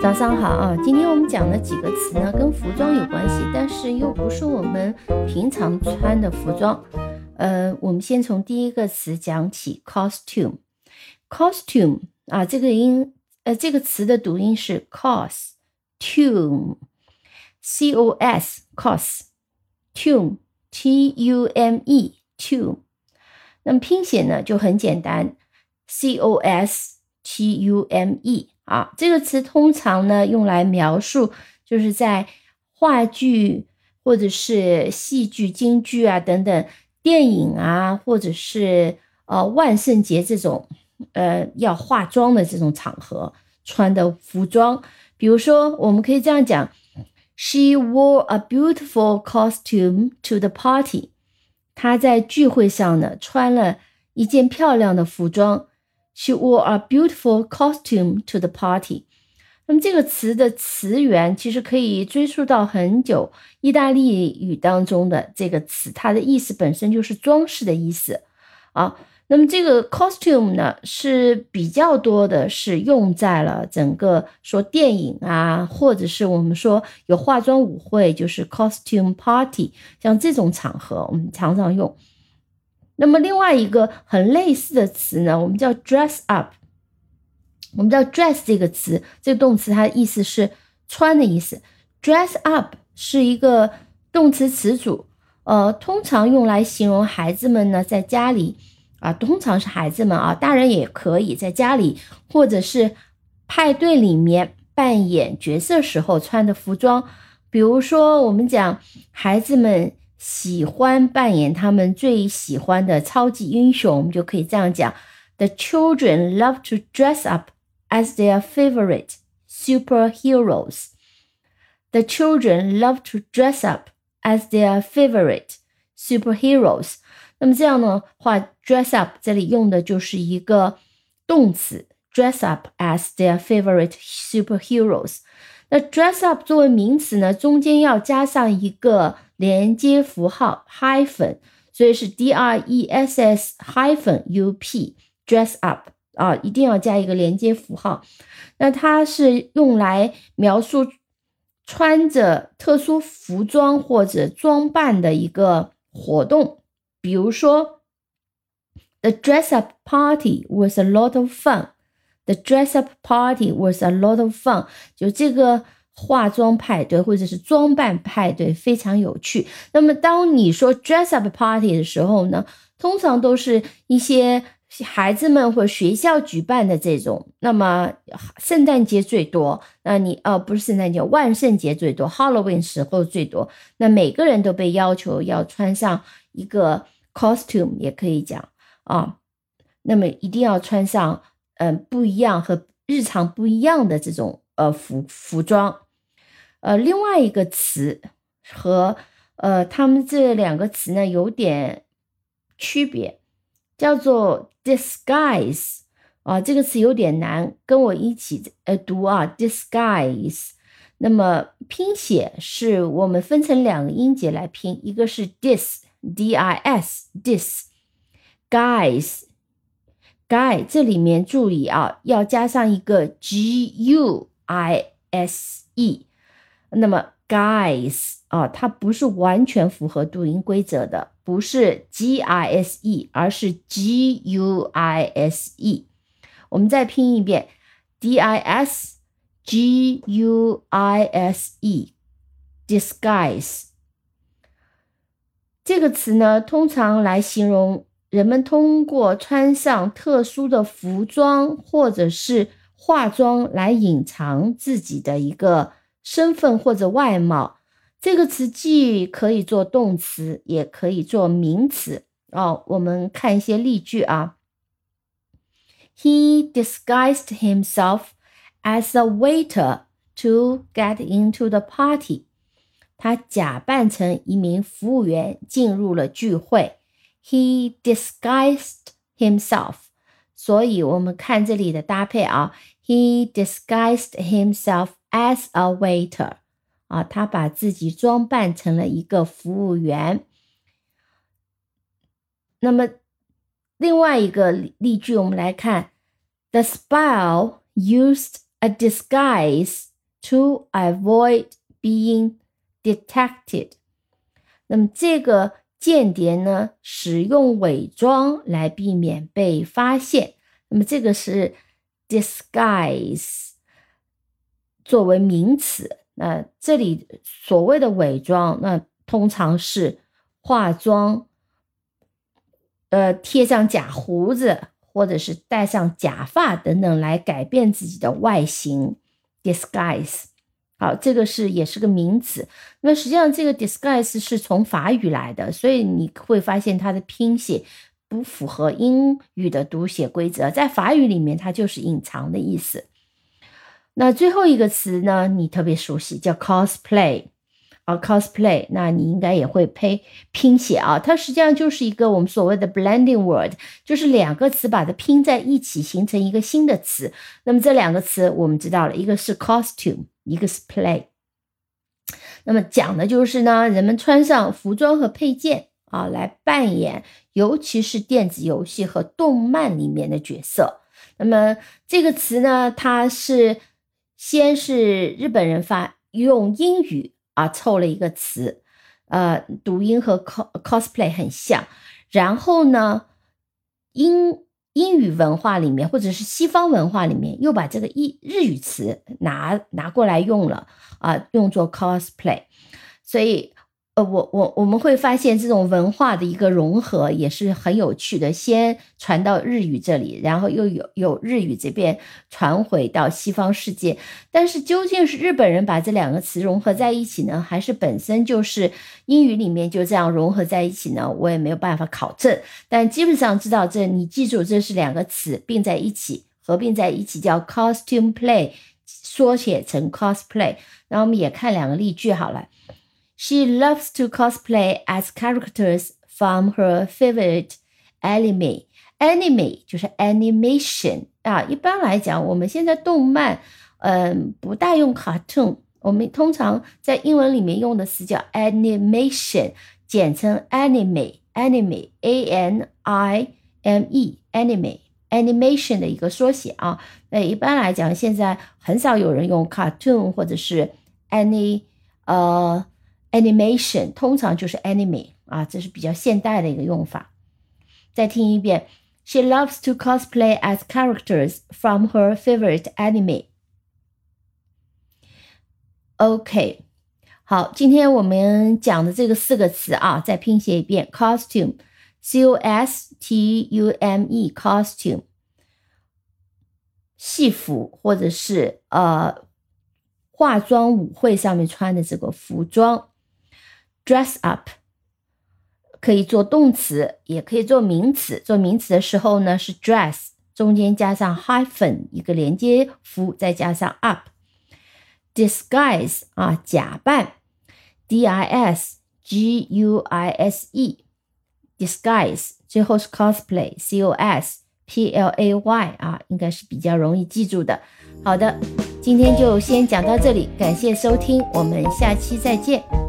早上好啊！今天我们讲的几个词呢，跟服装有关系，但是又不是我们平常穿的服装。呃，我们先从第一个词讲起，costume。costume 啊，这个音，呃，这个词的读音是 costume，c o s，cos，tume，t u m e，tume。那么拼写呢就很简单，c o s t u m e。啊，这个词通常呢用来描述，就是在话剧或者是戏剧、京剧啊等等电影啊，或者是呃万圣节这种呃要化妆的这种场合穿的服装。比如说，我们可以这样讲：She wore a beautiful costume to the party。她在聚会上呢穿了一件漂亮的服装。She wore a beautiful costume to the party。那么这个词的词源其实可以追溯到很久，意大利语当中的这个词，它的意思本身就是装饰的意思啊。那么这个 costume 呢是比较多的，是用在了整个说电影啊，或者是我们说有化妆舞会，就是 costume party，像这种场合我们常常用。那么另外一个很类似的词呢，我们叫 dress up。我们知道 dress 这个词，这个动词它的意思是穿的意思。dress up 是一个动词词组，呃，通常用来形容孩子们呢在家里啊，通常是孩子们啊，大人也可以在家里或者是派对里面扮演角色时候穿的服装。比如说，我们讲孩子们。喜欢扮演他们最喜欢的超级英雄，我们就可以这样讲：The children love to dress up as their favorite superheroes. The children love to dress up as their favorite superheroes. 那么这样的话，dress up 这里用的就是一个动词，dress up as their favorite superheroes。那 dress up 作为名词呢，中间要加上一个。连接符号 hyphen，所以是 d r e s s hyphen u p dress up 啊，一定要加一个连接符号。那它是用来描述穿着特殊服装或者装扮的一个活动。比如说，The dress up party was a lot of fun. The dress up party was a lot of fun. 就这个。化妆派对或者是装扮派对非常有趣。那么，当你说 dress up party 的时候呢，通常都是一些孩子们或学校举办的这种。那么，圣诞节最多，那你哦，不是圣诞节，万圣节最多，Halloween 时候最多。那每个人都被要求要穿上一个 costume，也可以讲啊。那么一定要穿上嗯不一样和日常不一样的这种呃服服装。呃，另外一个词和呃，他们这两个词呢有点区别，叫做 disguise 啊，这个词有点难，跟我一起呃读啊，disguise。那么拼写是我们分成两个音节来拼，一个是 dis D I S dis guys guy 这里面注意啊，要加上一个 g u i s e。那么，guys 啊，它不是完全符合读音规则的，不是 g i s e，而是 g u i s e。我们再拼一遍，d i s g u i s e，disguise 这个词呢，通常来形容人们通过穿上特殊的服装或者是化妆来隐藏自己的一个。身份或者外貌，这个词既可以做动词，也可以做名词。哦，我们看一些例句啊。He disguised himself as a waiter to get into the party。他假扮成一名服务员进入了聚会。He disguised himself。所以我们看这里的搭配啊 He disguised himself as a waiter. 啊，他把自己装扮成了一个服务员。那么，另外一个例句，我们来看：The spy used a disguise to avoid being detected。那么，这个间谍呢，使用伪装来避免被发现。那么，这个是 disguise 作为名词。那这里所谓的伪装，那通常是化妆，呃，贴上假胡子，或者是戴上假发等等来改变自己的外形，disguise。好，这个是也是个名词。那实际上这个 disguise 是从法语来的，所以你会发现它的拼写不符合英语的读写规则，在法语里面它就是隐藏的意思。那最后一个词呢，你特别熟悉，叫 cosplay 啊，cosplay。那你应该也会配拼写啊，它实际上就是一个我们所谓的 blending word，就是两个词把它拼在一起形成一个新的词。那么这两个词我们知道了，一个是 costume，一个是 play。那么讲的就是呢，人们穿上服装和配件啊，来扮演，尤其是电子游戏和动漫里面的角色。那么这个词呢，它是。先是日本人发用英语啊凑了一个词，呃，读音和 cos cosplay 很像。然后呢，英英语文化里面或者是西方文化里面又把这个一日语词拿拿过来用了啊，用作 cosplay，所以。呃，我我我们会发现这种文化的一个融合也是很有趣的。先传到日语这里，然后又有有日语这边传回到西方世界。但是究竟是日本人把这两个词融合在一起呢，还是本身就是英语里面就这样融合在一起呢？我也没有办法考证。但基本上知道这，你记住这是两个词并在一起，合并在一起叫 costume play，缩写成 cosplay。然后我们也看两个例句好了。She loves to cosplay as characters from her favorite anime. Anime 就是 animation 啊。一般来讲，我们现在动漫，嗯，不大用 cartoon。我们通常在英文里面用的词叫 animation，简称 anime。anime，a n i m e，anime，animation 的一个缩写啊。那一般来讲，现在很少有人用 cartoon 或者是 any 呃。 Animation 通常就是 anime 啊，这是比较现代的一个用法。再听一遍，She loves to cosplay as characters from her favorite anime. OK，好，今天我们讲的这个四个词啊，再拼写一遍：costume，c o s t u m e，costume，戏服或者是呃化妆舞会上面穿的这个服装。 Dress up 可以做动词，也可以做名词。做名词的时候呢，是 dress 中间加上 hyphen 一个连接符，再加上 up。disguise 啊，假扮，d i s g u i s e，disguise。最后是 cosplay，c o s p l a y 啊，应该是比较容易记住的。好的，今天就先讲到这里，感谢收听，我们下期再见。